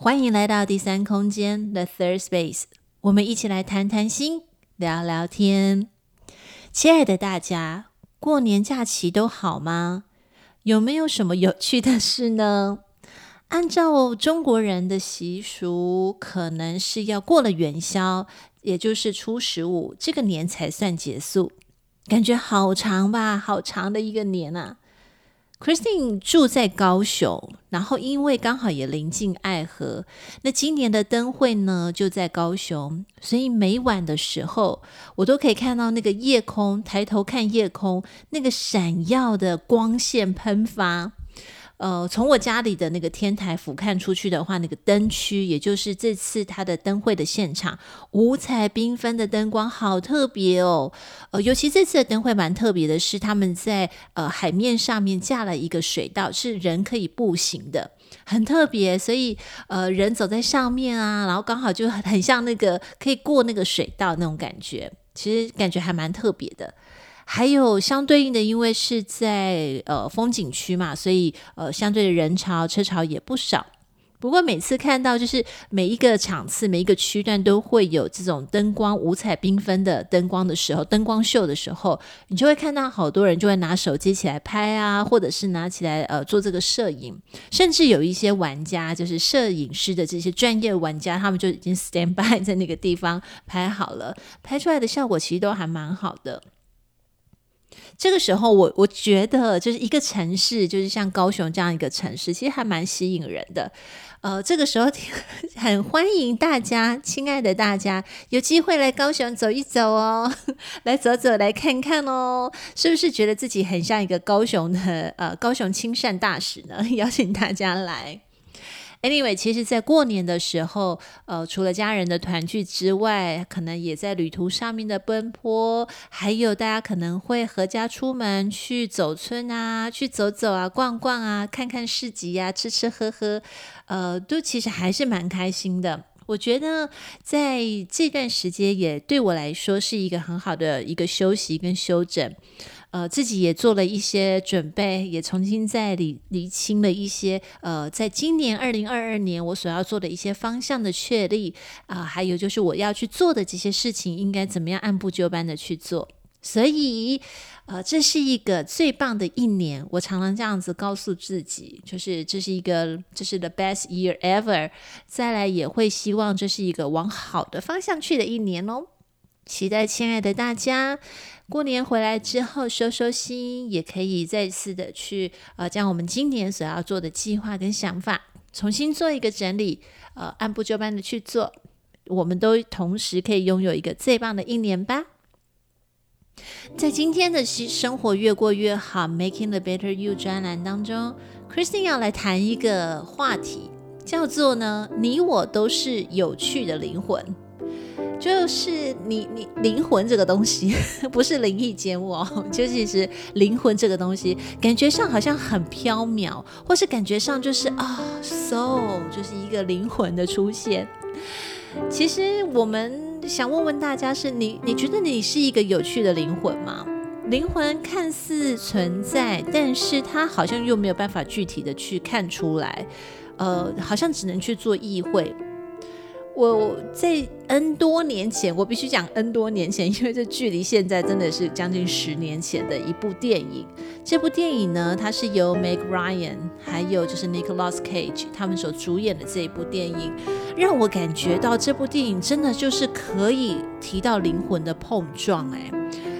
欢迎来到第三空间 The Third Space，我们一起来谈谈心，聊聊天。亲爱的大家，过年假期都好吗？有没有什么有趣的事呢？按照中国人的习俗，可能是要过了元宵，也就是初十五，这个年才算结束。感觉好长吧，好长的一个年啊！Christine 住在高雄，然后因为刚好也临近爱河，那今年的灯会呢就在高雄，所以每晚的时候，我都可以看到那个夜空，抬头看夜空，那个闪耀的光线喷发。呃，从我家里的那个天台俯瞰出去的话，那个灯区，也就是这次它的灯会的现场，五彩缤纷的灯光，好特别哦。呃，尤其这次的灯会蛮特别的是，他们在呃海面上面架了一个水道，是人可以步行的，很特别。所以呃，人走在上面啊，然后刚好就很像那个可以过那个水道那种感觉，其实感觉还蛮特别的。还有相对应的，因为是在呃风景区嘛，所以呃相对的人潮车潮也不少。不过每次看到就是每一个场次、每一个区段都会有这种灯光五彩缤纷的灯光的时候，灯光秀的时候，你就会看到好多人就会拿手机起来拍啊，或者是拿起来呃做这个摄影，甚至有一些玩家就是摄影师的这些专业玩家，他们就已经 stand by 在那个地方拍好了，拍出来的效果其实都还蛮好的。这个时候我，我觉得就是一个城市，就是像高雄这样一个城市，其实还蛮吸引人的。呃，这个时候 很欢迎大家，亲爱的大家，有机会来高雄走一走哦，来走走，来看看哦，是不是觉得自己很像一个高雄的呃高雄亲善大使呢？邀请大家来。Anyway，其实，在过年的时候，呃，除了家人的团聚之外，可能也在旅途上面的奔波，还有大家可能会合家出门去走村啊，去走走啊，逛逛啊，看看市集呀，吃吃喝喝，呃，都其实还是蛮开心的。我觉得在这段时间，也对我来说是一个很好的一个休息跟休整。呃，自己也做了一些准备，也重新在理理清了一些呃，在今年二零二二年我所要做的一些方向的确立啊，还有就是我要去做的这些事情应该怎么样按部就班的去做。所以，呃，这是一个最棒的一年。我常常这样子告诉自己，就是这是一个这是 the best year ever。再来也会希望这是一个往好的方向去的一年哦。期待亲爱的大家过年回来之后收收心，也可以再次的去呃将我们今年所要做的计划跟想法重新做一个整理，呃按部就班的去做，我们都同时可以拥有一个最棒的一年吧。在今天的生活越过越好，Making the Better You 专栏当中，Christine 要来谈一个话题，叫做呢，你我都是有趣的灵魂。就是你，你灵魂这个东西 不是灵异节目哦，就其实灵魂这个东西，感觉上好像很飘渺，或是感觉上就是啊，soul 就是一个灵魂的出现。其实我们想问问大家是，你你觉得你是一个有趣的灵魂吗？灵魂看似存在，但是它好像又没有办法具体的去看出来，呃，好像只能去做意会。我在 N 多年前，我必须讲 N 多年前，因为这距离现在真的是将近十年前的一部电影。这部电影呢，它是由 Meg Ryan 还有就是 Nicolas Cage 他们所主演的这一部电影，让我感觉到这部电影真的就是可以提到灵魂的碰撞哎。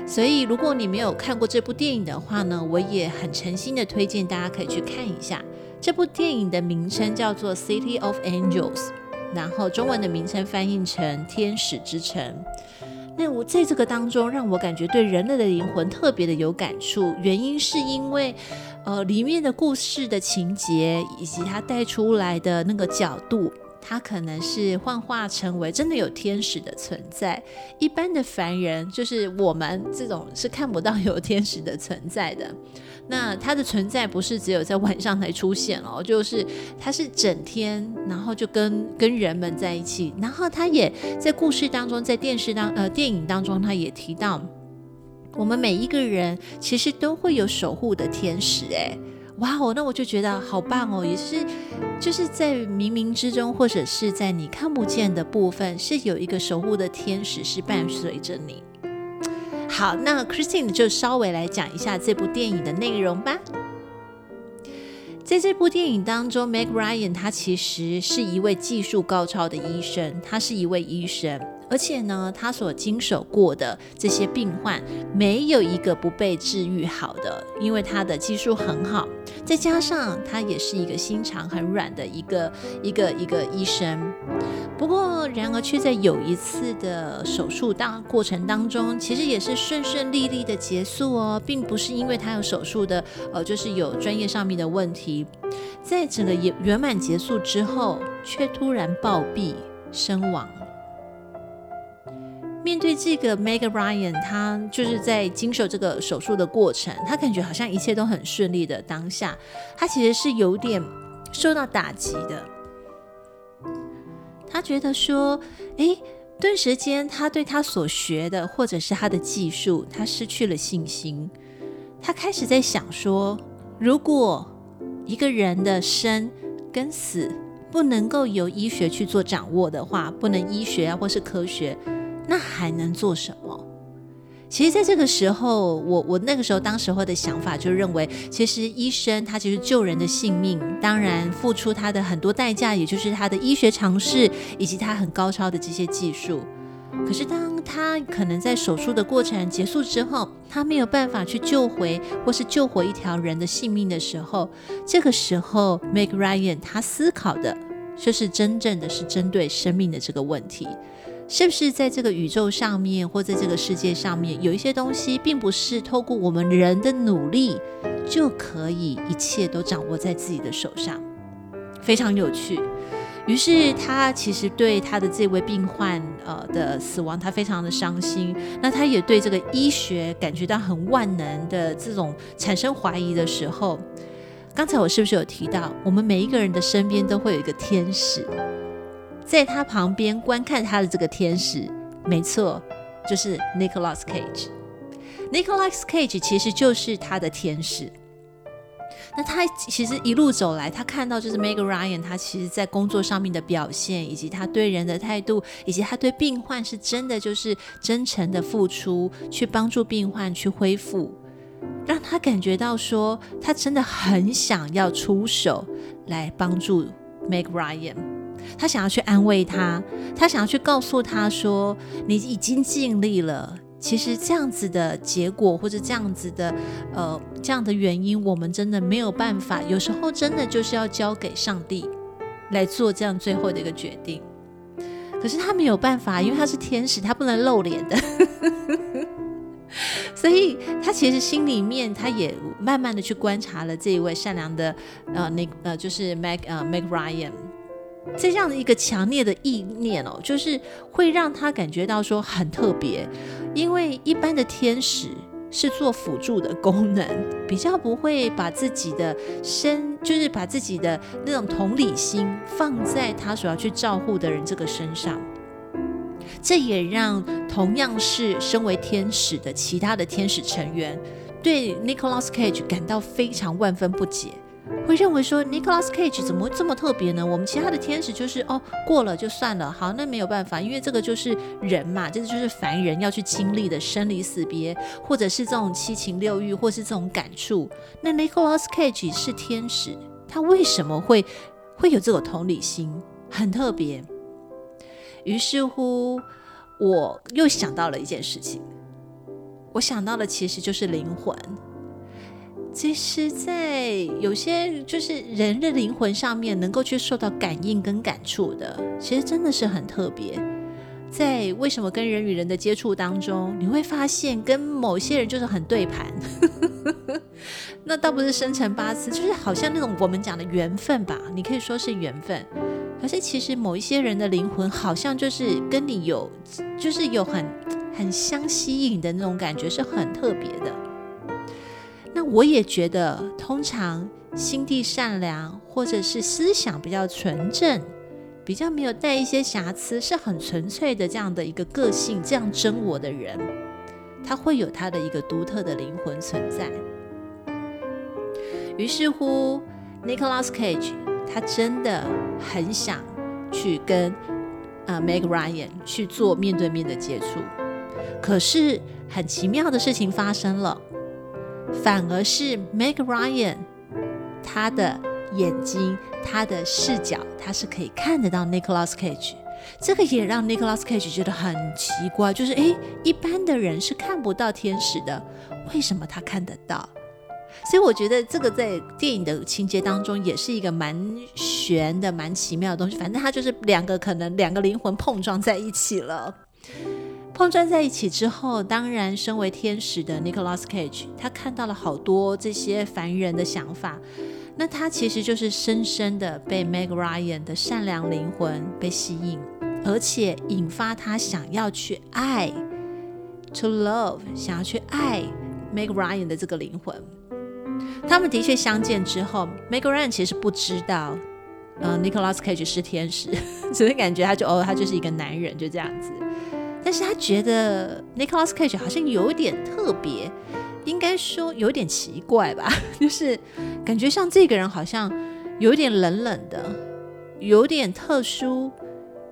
所以如果你没有看过这部电影的话呢，我也很诚心的推荐大家可以去看一下。这部电影的名称叫做 City of Angels。然后中文的名称翻译成《天使之城》。那我在这个当中，让我感觉对人类的灵魂特别的有感触。原因是因为，呃，里面的故事的情节以及他带出来的那个角度，他可能是幻化成为真的有天使的存在。一般的凡人，就是我们这种是看不到有天使的存在的。那他的存在不是只有在晚上才出现哦，就是他是整天，然后就跟跟人们在一起，然后他也在故事当中，在电视当呃电影当中，他也提到，我们每一个人其实都会有守护的天使，哎，哇哦，那我就觉得好棒哦，也是就是在冥冥之中，或者是在你看不见的部分，是有一个守护的天使是伴随着你。好，那 Christine 就稍微来讲一下这部电影的内容吧。在这部电影当中，Meg Ryan 他其实是一位技术高超的医生，他是一位医生。而且呢，他所经手过的这些病患，没有一个不被治愈好的，因为他的技术很好，再加上他也是一个心肠很软的一个一个一个医生。不过，然而却在有一次的手术当过程当中，其实也是顺顺利利的结束哦，并不是因为他有手术的，呃，就是有专业上面的问题，在整个圆圆满结束之后，却突然暴毙身亡。面对这个 Meg Ryan，他就是在经受这个手术的过程，他感觉好像一切都很顺利的当下，他其实是有点受到打击的。他觉得说，诶，顿时间他对他所学的或者是他的技术，他失去了信心。他开始在想说，如果一个人的生跟死不能够由医学去做掌握的话，不能医学啊或是科学。那还能做什么？其实，在这个时候，我我那个时候当时候的想法就认为，其实医生他其实救人的性命，当然付出他的很多代价，也就是他的医学常识以及他很高超的这些技术。可是，当他可能在手术的过程结束之后，他没有办法去救回或是救活一条人的性命的时候，这个时候，Meg Ryan 他思考的就是真正的是针对生命的这个问题。是不是在这个宇宙上面，或在这个世界上面，有一些东西，并不是透过我们人的努力就可以一切都掌握在自己的手上？非常有趣。于是他其实对他的这位病患呃的死亡，他非常的伤心。那他也对这个医学感觉到很万能的这种产生怀疑的时候，刚才我是不是有提到，我们每一个人的身边都会有一个天使？在他旁边观看他的这个天使，没错，就是 Nicholas Cage。Nicholas Cage 其实就是他的天使。那他其实一路走来，他看到就是 Meg Ryan，他其实在工作上面的表现，以及他对人的态度，以及他对病患是真的就是真诚的付出，去帮助病患去恢复，让他感觉到说，他真的很想要出手来帮助 Meg Ryan。他想要去安慰他，他想要去告诉他说：“你已经尽力了。其实这样子的结果，或者这样子的呃这样的原因，我们真的没有办法。有时候真的就是要交给上帝来做这样最后的一个决定。可是他没有办法，因为他是天使，他不能露脸的。所以他其实心里面，他也慢慢的去观察了这一位善良的呃那呃就是 Meg 呃 Meg Ryan。”这样的一个强烈的意念哦，就是会让他感觉到说很特别，因为一般的天使是做辅助的功能，比较不会把自己的身，就是把自己的那种同理心放在他所要去照顾的人这个身上。这也让同样是身为天使的其他的天使成员对 Nicolas Cage 感到非常万分不解。会认为说 Nicolas Cage 怎么会这么特别呢？我们其他的天使就是哦，过了就算了，好，那没有办法，因为这个就是人嘛，这个就是凡人要去经历的生离死别，或者是这种七情六欲，或是这种感触。那 Nicolas Cage 是天使，他为什么会会有这种同理心？很特别。于是乎，我又想到了一件事情，我想到的其实就是灵魂。其实，在有些就是人的灵魂上面，能够去受到感应跟感触的，其实真的是很特别。在为什么跟人与人的接触当中，你会发现跟某些人就是很对盘。那倒不是生辰八字，就是好像那种我们讲的缘分吧，你可以说是缘分。可是其实某一些人的灵魂，好像就是跟你有，就是有很很相吸引的那种感觉，是很特别的。那我也觉得，通常心地善良，或者是思想比较纯正，比较没有带一些瑕疵，是很纯粹的这样的一个个性，这样真我的人，他会有他的一个独特的灵魂存在。于是乎，Nicolas Cage 他真的很想去跟呃 Meg Ryan 去做面对面的接触，可是很奇妙的事情发生了，反而是 Meg Ryan 他的。眼睛，他的视角，他是可以看得到 Nicolas Cage，这个也让 Nicolas Cage 觉得很奇怪，就是诶，一般的人是看不到天使的，为什么他看得到？所以我觉得这个在电影的情节当中也是一个蛮玄的、蛮奇妙的东西。反正他就是两个可能两个灵魂碰撞在一起了，碰撞在一起之后，当然身为天使的 Nicolas Cage，他看到了好多这些凡人的想法。那他其实就是深深的被 Meg Ryan 的善良灵魂被吸引，而且引发他想要去爱，to love，想要去爱 Meg Ryan 的这个灵魂。他们的确相见之后，Meg Ryan 其实不知道，呃，Nicolas Cage 是天使，所以感觉他就哦，他就是一个男人，就这样子。但是他觉得 Nicolas Cage 好像有点特别。应该说有点奇怪吧，就是感觉像这个人好像有点冷冷的，有点特殊，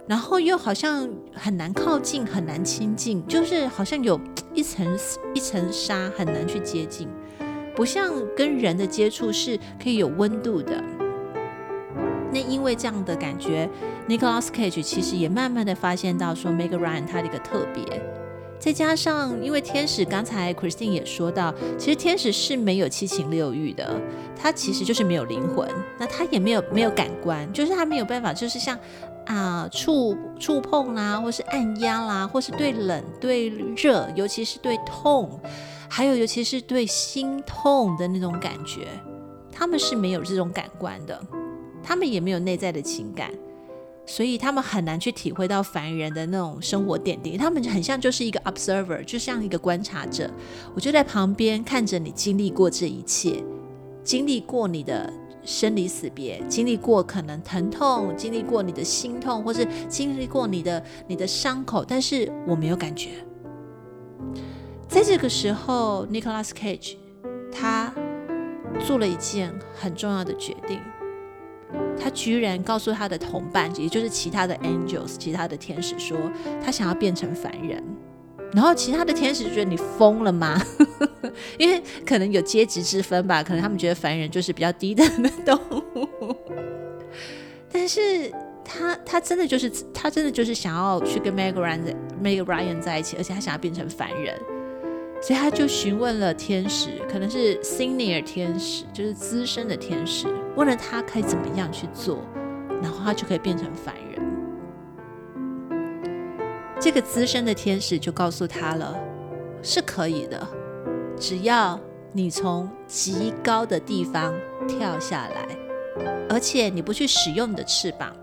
然后又好像很难靠近，很难亲近，就是好像有一层一层纱，很难去接近，不像跟人的接触是可以有温度的。那因为这样的感觉，Nicolas Cage 其实也慢慢的发现到说，Meg Ryan 他的一个特别。再加上，因为天使刚才 Christine 也说到，其实天使是没有七情六欲的，他其实就是没有灵魂，那他也没有没有感官，就是他没有办法，就是像啊、触触碰啦，或是按压啦，或是对冷对热，尤其是对痛，还有尤其是对心痛的那种感觉，他们是没有这种感官的，他们也没有内在的情感。所以他们很难去体会到凡人的那种生活点滴，他们很像就是一个 observer，就像一个观察者。我就在旁边看着你经历过这一切，经历过你的生离死别，经历过可能疼痛，经历过你的心痛，或是经历过你的你的伤口，但是我没有感觉。在这个时候，Nicolas Cage 他做了一件很重要的决定。他居然告诉他的同伴，也就是其他的 angels，其他的天使说，他想要变成凡人。然后其他的天使就觉得你疯了吗？因为可能有阶级之分吧，可能他们觉得凡人就是比较低等的动物。但是他他真的就是他真的就是想要去跟 Meg Ryan Meg Ryan 在一起，而且他想要变成凡人。所以他就询问了天使，可能是 senior 天使，就是资深的天使，问了他可以怎么样去做，然后他就可以变成凡人。这个资深的天使就告诉他了，是可以的，只要你从极高的地方跳下来，而且你不去使用你的翅膀，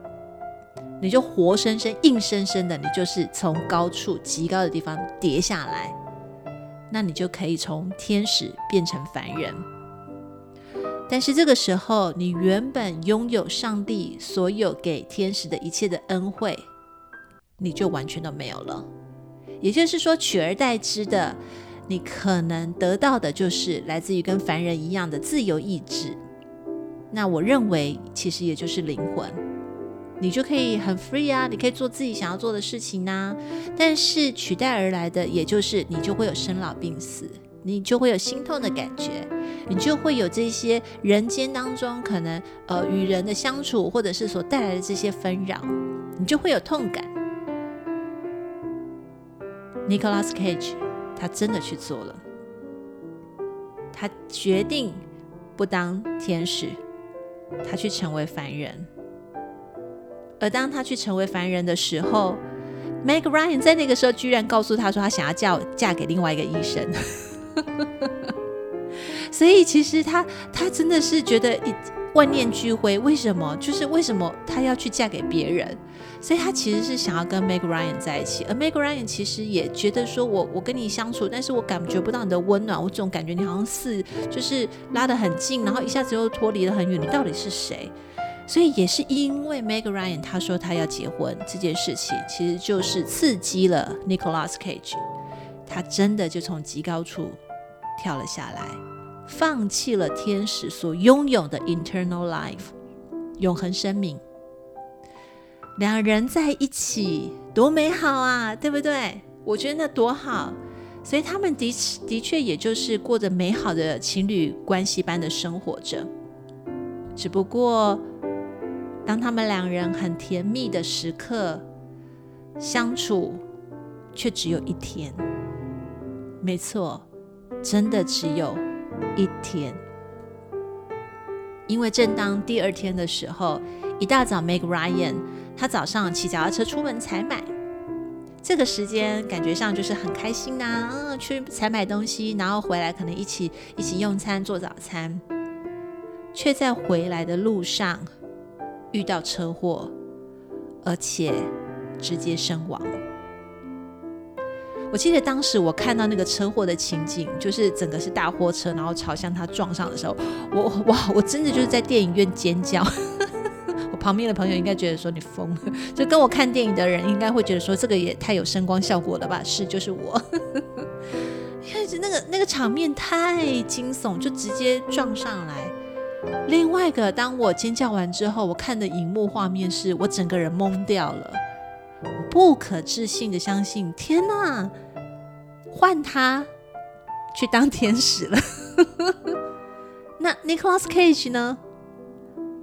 你就活生生、硬生生的，你就是从高处极高的地方跌下来。那你就可以从天使变成凡人，但是这个时候，你原本拥有上帝所有给天使的一切的恩惠，你就完全都没有了。也就是说，取而代之的，你可能得到的就是来自于跟凡人一样的自由意志。那我认为，其实也就是灵魂。你就可以很 free 啊，你可以做自己想要做的事情呐、啊。但是取代而来的，也就是你就会有生老病死，你就会有心痛的感觉，你就会有这些人间当中可能呃与人的相处，或者是所带来的这些纷扰，你就会有痛感。Nicolas Cage 他真的去做了，他决定不当天使，他去成为凡人。而当他去成为凡人的时候，Meg Ryan 在那个时候居然告诉他说，他想要嫁嫁给另外一个医生。所以其实他他真的是觉得万念俱灰。为什么？就是为什么他要去嫁给别人？所以他其实是想要跟 Meg Ryan 在一起，而 Meg Ryan 其实也觉得说我我跟你相处，但是我感觉不到你的温暖，我总感觉你好像是就是拉得很近，然后一下子又脱离得很远，你到底是谁？所以也是因为 Meg Ryan 他说他要结婚这件事情，其实就是刺激了 Nicolas Cage，他真的就从极高处跳了下来，放弃了天使所拥有的 eternal life 永恒生命。两人在一起多美好啊，对不对？我觉得那多好，所以他们的的确也就是过着美好的情侣关系般的生活着。只不过，当他们两人很甜蜜的时刻相处，却只有一天。没错，真的只有一天。因为正当第二天的时候，一大早，Meg Ryan。他早上骑脚踏车出门采买，这个时间感觉上就是很开心呐、嗯，去采买东西，然后回来可能一起一起用餐做早餐，却在回来的路上遇到车祸，而且直接身亡。我记得当时我看到那个车祸的情景，就是整个是大货车，然后朝向他撞上的时候，我哇，我真的就是在电影院尖叫。我旁边的朋友应该觉得说你疯了，就跟我看电影的人应该会觉得说这个也太有声光效果了吧？是，就是我，因为那个那个场面太惊悚，就直接撞上来。另外一个，当我尖叫完之后，我看的荧幕画面是我整个人懵掉了，不可置信的相信，天哪，换他去当天使了。那 Nicolas Cage 呢？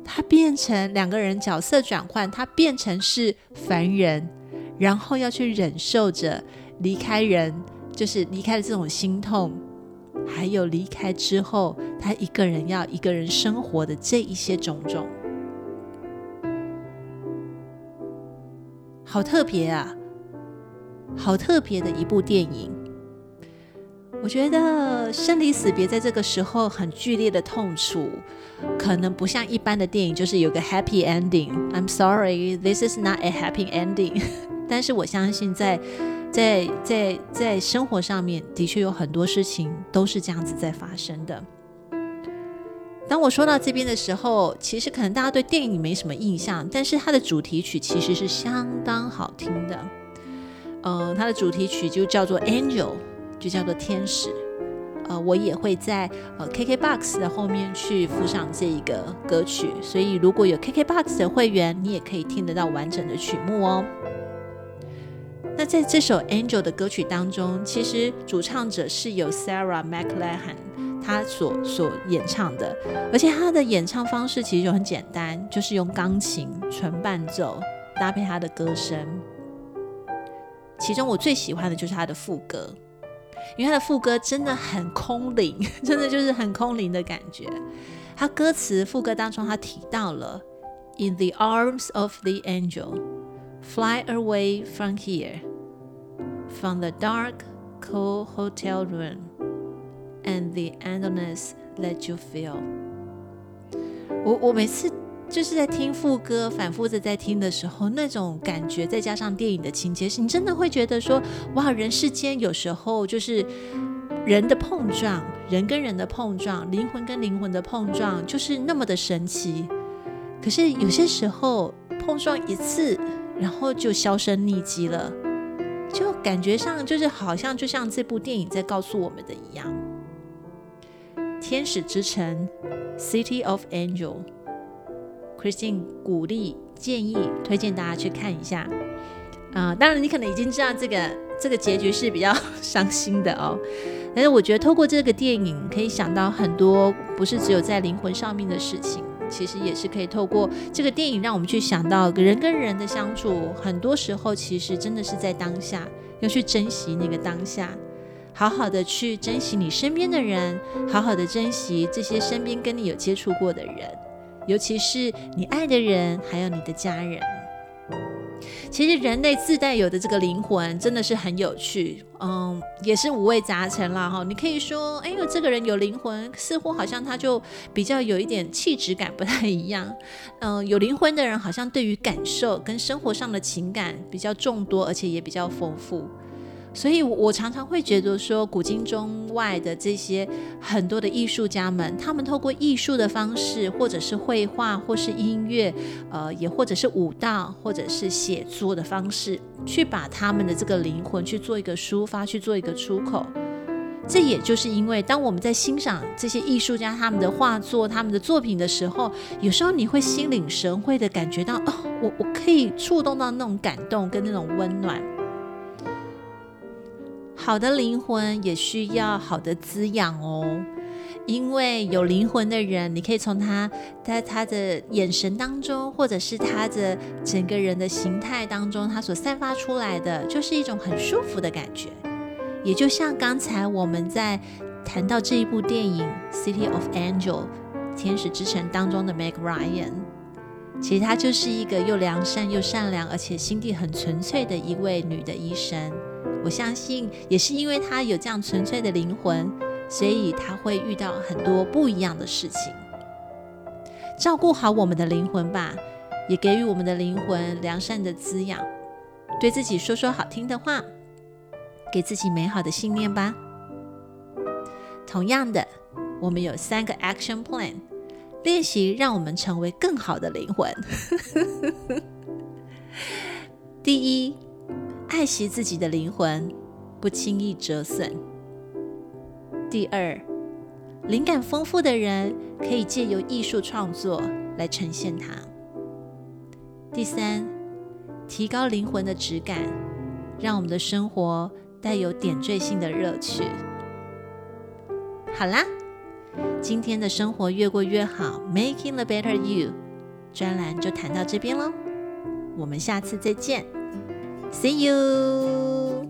他变成两个人角色转换，他变成是凡人，然后要去忍受着离开人，就是离开的这种心痛，还有离开之后他一个人要一个人生活的这一些种种，好特别啊，好特别的一部电影。我觉得生离死别在这个时候很剧烈的痛楚，可能不像一般的电影，就是有个 happy ending。I'm sorry, this is not a happy ending。但是我相信在，在在在生活上面，的确有很多事情都是这样子在发生的。当我说到这边的时候，其实可能大家对电影没什么印象，但是它的主题曲其实是相当好听的。嗯、它的主题曲就叫做 Angel。就叫做天使，呃，我也会在呃 KKBOX 的后面去附上这一个歌曲，所以如果有 KKBOX 的会员，你也可以听得到完整的曲目哦。那在这首 Angel 的歌曲当中，其实主唱者是由 Sarah McLachlan 他所所演唱的，而且他的演唱方式其实就很简单，就是用钢琴纯伴奏搭配他的歌声。其中我最喜欢的就是他的副歌。因为他的副歌真的很空灵，真的就是很空灵的感觉。他歌词副歌当中，他提到了 “In the arms of the angel, fly away from here, from the dark, cold hotel room, and the endless that you feel。”我我每次。就是在听副歌，反复的在听的时候，那种感觉，再加上电影的情节，是你真的会觉得说，哇，人世间有时候就是人的碰撞，人跟人的碰撞，灵魂跟灵魂的碰撞，就是那么的神奇。可是有些时候碰撞一次，然后就销声匿迹了，就感觉上就是好像就像这部电影在告诉我们的一样，《天使之城》（City of Angel）。Christine 鼓励、建议、推荐大家去看一下。啊、当然你可能已经知道这个这个结局是比较伤心的哦。但是我觉得透过这个电影，可以想到很多不是只有在灵魂上面的事情，其实也是可以透过这个电影让我们去想到人跟人的相处。很多时候其实真的是在当下，要去珍惜那个当下，好好的去珍惜你身边的人，好好的珍惜这些身边跟你有接触过的人。尤其是你爱的人，还有你的家人。其实人类自带有的这个灵魂真的是很有趣，嗯，也是五味杂陈啦哈。你可以说，哎呦，这个人有灵魂，似乎好像他就比较有一点气质感不太一样。嗯，有灵魂的人好像对于感受跟生活上的情感比较众多，而且也比较丰富。所以，我常常会觉得说，古今中外的这些很多的艺术家们，他们透过艺术的方式，或者是绘画，或是音乐，呃，也或者是舞蹈，或者是写作的方式，去把他们的这个灵魂去做一个抒发，去做一个出口。这也就是因为，当我们在欣赏这些艺术家他们的画作、他们的作品的时候，有时候你会心领神会的感觉到，哦，我我可以触动到那种感动跟那种温暖。好的灵魂也需要好的滋养哦，因为有灵魂的人，你可以从他在他的眼神当中，或者是他的整个人的形态当中，他所散发出来的就是一种很舒服的感觉。也就像刚才我们在谈到这一部电影《City of Angel》天使之城当中的 Meg Ryan，其实她就是一个又良善又善良，而且心地很纯粹的一位女的医生。我相信，也是因为他有这样纯粹的灵魂，所以他会遇到很多不一样的事情。照顾好我们的灵魂吧，也给予我们的灵魂良善的滋养。对自己说说好听的话，给自己美好的信念吧。同样的，我们有三个 action plan，练习让我们成为更好的灵魂。第一。爱惜自己的灵魂，不轻易折损。第二，灵感丰富的人可以借由艺术创作来呈现它。第三，提高灵魂的质感，让我们的生活带有点缀性的乐趣。好啦，今天的生活越过越好，Making the Better You 专栏就谈到这边喽，我们下次再见。See you。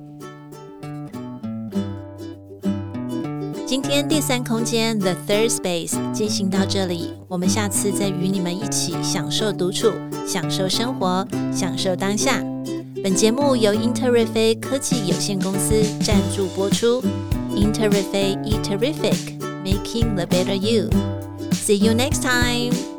今天第三空间 The Third Space 进行到这里，我们下次再与你们一起享受独处，享受生活，享受当下。本节目由 Interific 科技有限公司赞助播出。Interific Eat Terrific，Making the Better You。See you next time。